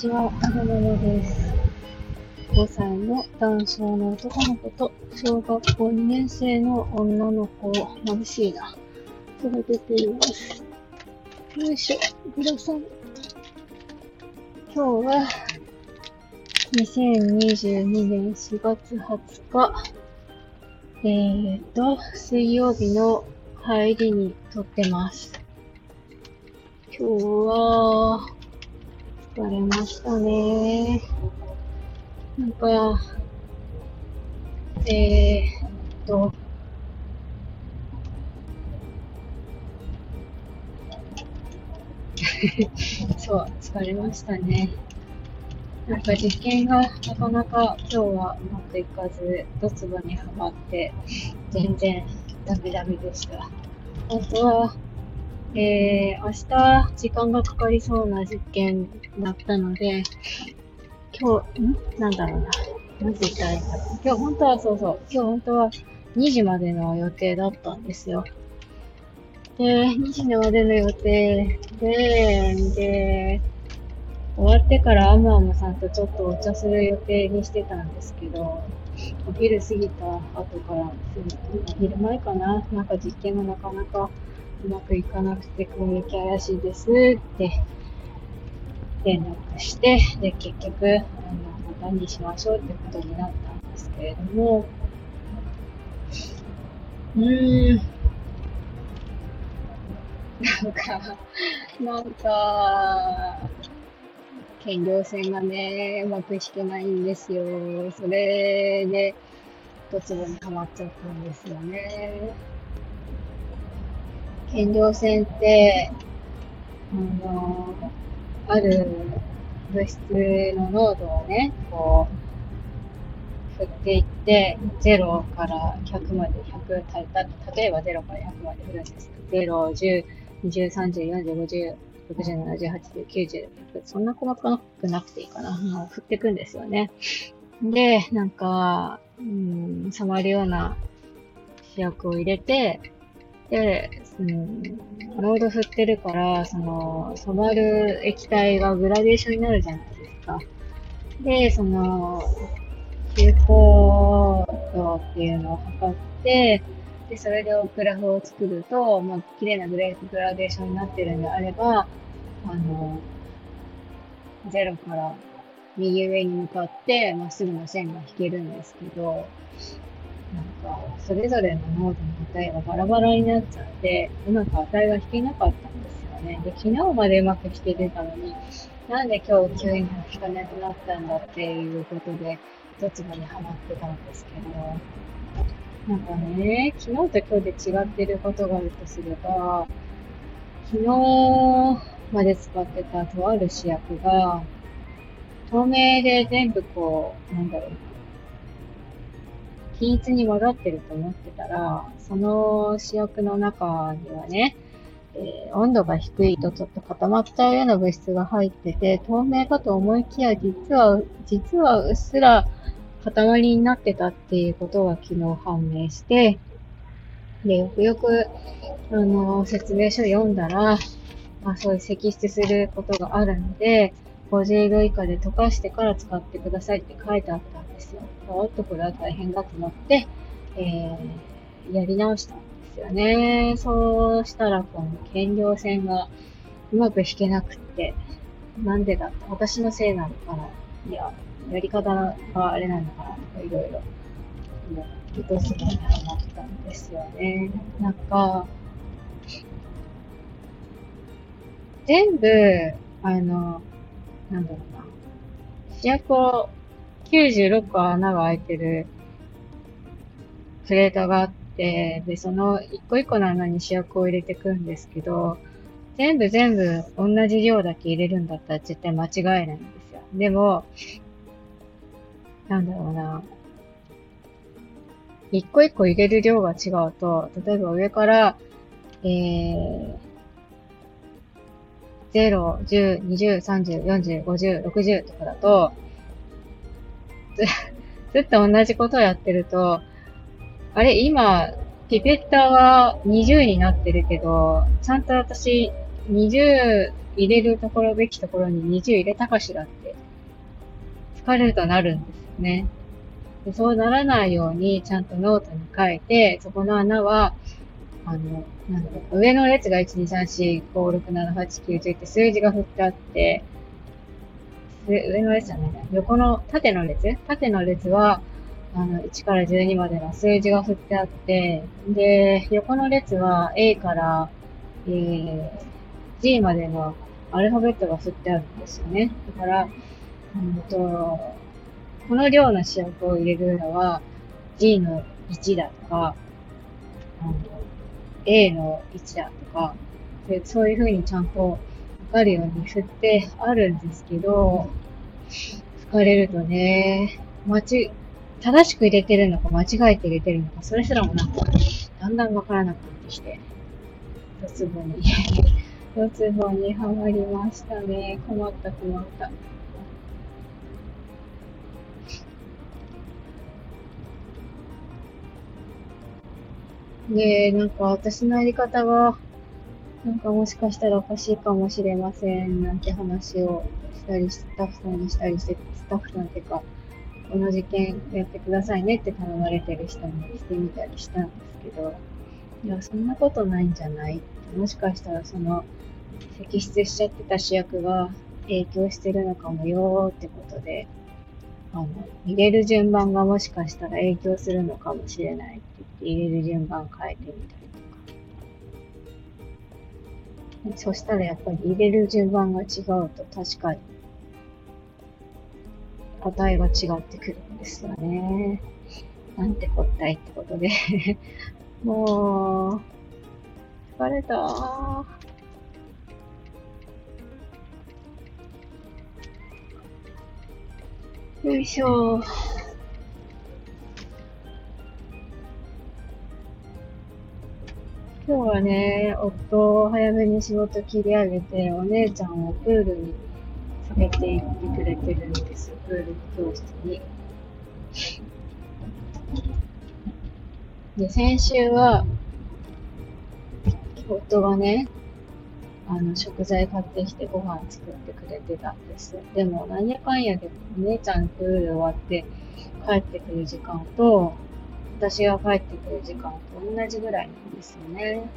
ちは、あるものです。5歳の男性の男の子と、小学校2年生の女の子、眩しいな。育てています。よいしょ、グラさん。今日は、2022年4月20日、えーと、水曜日の帰りに撮ってます。今日は、疲れましたね。なんか、えーっと、そう、疲れましたね。なんか実験がなかなか今日はうまくいかず、ドツボにはまって、全然ダメダメでした。あとは、えー、明日時間がかかりそうな実験だったので、今日、ん？なんだろうな。何時言ったらいいんだろう。今日本当はそうそう、今日本当は2時までの予定だったんですよ。で、2時までの予定で、で、終わってからアムアムさんとちょっとお茶する予定にしてたんですけど、お昼過ぎた後から、昼前かな、なんか実験がなかなかうまくいかなくて、攻撃怪しいですって連絡して、で、結局、あの、何にしましょうってことになったんですけれども、うーん、なんか、なんか、兼業線がね、うまく引けないんですよ。それで、ドツボにはまっちゃったんですよね。兼業線って、あの、ある物質の濃度をね、こう、振っていって、0から100まで、100、たた例えば0から100まで振るんです。0、10、20、30、40、50、60、70、80、90、そんな細かくなくていいかな。振っていくんですよね。で、なんか、うん、触るような試薬を入れて、で、うん、濃度振ってるから、その、染まる液体がグラデーションになるじゃないですか。で、その、有効度っていうのを測って、で、それでグラフを作ると、まあ、綺麗なグレグラデーションになってるんであれば、あの、0から右上に向かってまっすぐの線が引けるんですけど、なんか、それぞれの濃度の値がバラバラになっちゃって、うまく値が引けなかったんですよね。で、昨日までうまく引けてたのに、なんで今日急に引かなくなったんだっていうことで、どつぼにはまってたんですけど、なんかね、昨日と今日で違ってることがあるとすれば、昨日まで使ってたとある試薬が、透明で全部こう、なんだろう、均一に混ざってると思ってたら、その試薬の中にはね、えー温度が低いとちょっと固まっちゃうような物質が入ってて、透明かと思いきや、実は、実はうっすら塊になってたっていうことが昨日判明して、で、よくよく、あの、説明書読んだら、まあそういう析出することがあるので、50度以下で溶かしてから使ってくださいって書いてあったんですよ。おっと、これは大変だと思って、えー、やり直したんですよね。そうしたら、この兼業線がうまく引けなくって、なんでだって、私のせいなのかな。いや、やり方があれなのかなとか、いろいろ。もう、どうするにハマったんですよね。なんか、全部、あの、なんだろうな。試薬を96個穴が開いてるプレートがあって、で、その一個一個の穴に試薬を入れていくんですけど、全部全部同じ量だけ入れるんだったら絶対間違いないんですよ。でも、なんだろうな。一個一個入れる量が違うと、例えば上から、えー、0、10、20、30、40、50、60とかだと、ず ずっと同じことをやってると、あれ、今、ピペッターは20になってるけど、ちゃんと私、20入れるところべきところに20入れたかしらって疲れるとなるんですよね。でそうならないようにちゃんとノートに書いて、そこの穴は、あの、なんだろう、上の列が1、2、3、4、5、6、7、8、9、10って数字が振ってあって、上の列じゃない、横の、縦の列？縦の列は、あの、1から12までの数字が振ってあって、で、横の列は A から、えー、G までのアルファベットが振ってあるんですよね。だから、うんと、この量の主役を入れるのは G の1だとか、A の1だとか、でそういう風にちゃんとかるように振ってあるんですけど、疲れるとね、間ち、正しく入れてるのか間違えて入れてるのか、それすらもなんか、だんだんわからなくなってきて、ドツボに、ドツボにはまりましたね。困った困った。で、なんか私のやり方が、なんかもしかしたらおかしいかもしれません、なんて話をしたり、スタッフさんにしたりして、スタッフさんっていうか、この実験やってくださいねって頼まれてる人にしてみたりしたんですけど、いや、そんなことないんじゃない。もしかしたらその、摘出しちゃってた主役が影響してるのかもよーってことで、あの、入れる順番がもしかしたら影響するのかもしれないって言って入れる順番変えてみたり。そしたらやっぱり入れる順番が違うと確かに答えが違ってくるんですよね。なんてこったいってことで もう、疲れた。よいしょ今日はね、夫を早めに仕事切り上げて、お姉ちゃんをプールに連れて行ってくれてるんです。プール教室に。で、先週は、夫がね、あの、食材買ってきてご飯作ってくれてたんです。でも、なんやかんやで、お姉ちゃんプール終わって帰ってくる時間と、私が帰ってくる時間と同じぐらいなんですよね。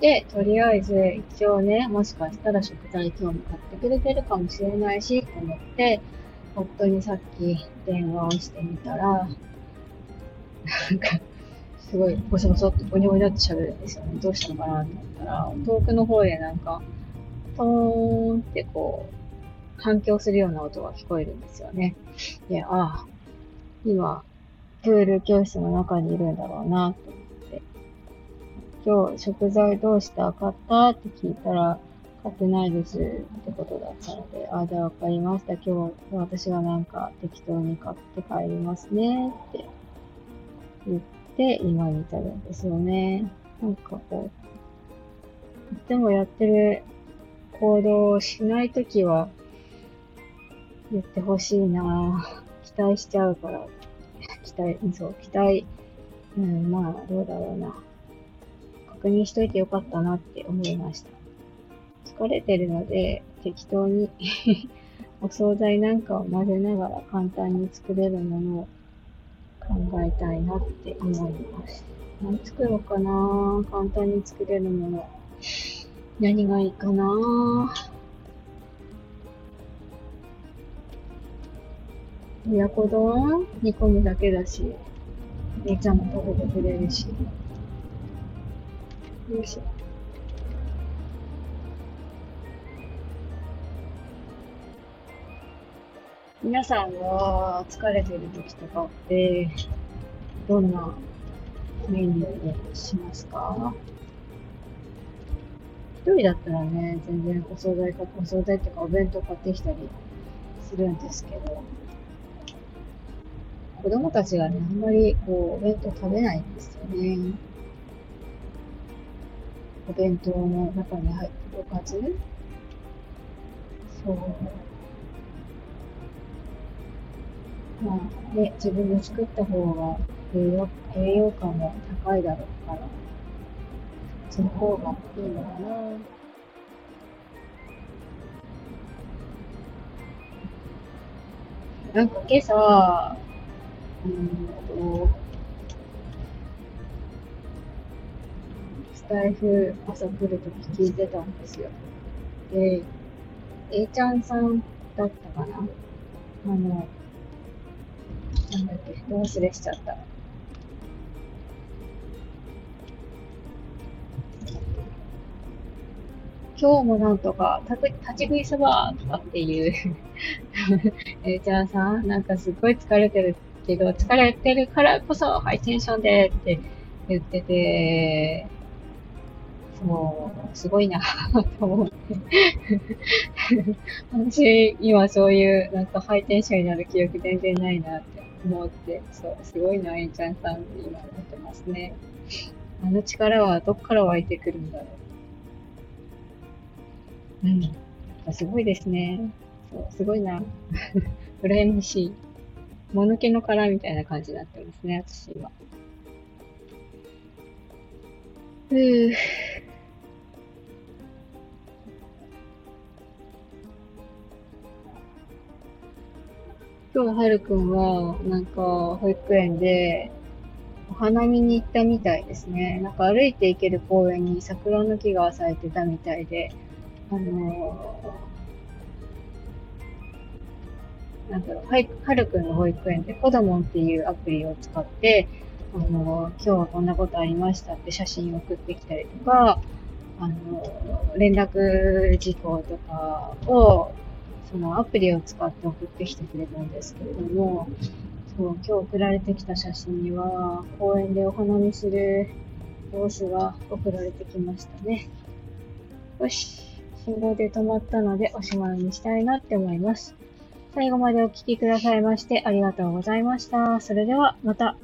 で、とりあえず、一応ね、もしかしたら食材今日も買ってくれてるかもしれないし、と思って、夫にさっき電話をしてみたら、なんか、すごいボソボソってゴニョゴニョって喋るんですよね。どうしたのかなと思ったら、遠くの方でなんか、トーンってこう、反響するような音が聞こえるんですよね。で、ああ、今、プール教室の中にいるんだろうな、と思って。今日、食材どうした買ったって聞いたら、買ってないですってことだったので、あ、じゃあわかりました。今日、私がなんか適当に買って帰りますねって言って、今に至るんですよね。なんかこう、いつもやってる行動をしないときは言ってほしいなぁ期待しちゃうから、期待、そう、期待、うん、まあ、どうだろうな。確認しといてよかったなって思いました。疲れてるので、適当に お惣菜なんかを混ぜながら簡単に作れるものを考えたいなって思います。何作ろうかな簡単に作れるもの。何がいいかな親子丼煮込むだけだし、姉ちゃんも食べてくれるし。よいしょ。皆さんは疲れてる時とかって、どんなメニューにしますか？一人だったらね、全然お惣菜か、お惣菜っていうかお弁当買ってきたりするんですけど、子供たちがね、あんまりこう、お弁当食べないんですよね。お弁当の中に入ってるおかず？そう。まあね、自分で作った方が栄養栄養価も高いだろうから、そっその方がいいのかな。なんか今朝、うんと、スタイフ朝来るとき聞いてたんですよ。で、A ちゃんさんだったかな？あの、なんだっけ、ど忘れしちゃった。今日もなんとか、た立ち食いそばとかっていう えじゃあさん、なんかすっごい疲れてるけど、疲れてるからこそハイテンションでって言ってて、そう、すごいなと思って私、今そういう、なんかハイテンションになる記憶全然ないなって思って、そう、すごいな、えんちゃんさんって今思ってますね。あの力はどっから湧いてくるんだろう。うん。すごいですね。そう、すごいな。羨ましい。もぬけの殻みたいな感じになってますね、私は。ふぅ。今日、はるくんは、なんか、保育園で、お花見に行ったみたいですね。なんか歩いて行ける公園に桜の木が咲いてたみたいで、あのー、なんだろう、はるくんの保育園でコドモンっていうアプリを使って、あの、今日はこんなことありましたって写真を送ってきたりとか、あの、連絡事項とかを、そのアプリを使って送ってきてくれたんですけれども、そう、今日送られてきた写真には、公園でお花見する様子が送られてきましたね。よし。信号で止まったのでおしまいにしたいなって思います。最後までお聴きくださいましてありがとうございました。それではまた。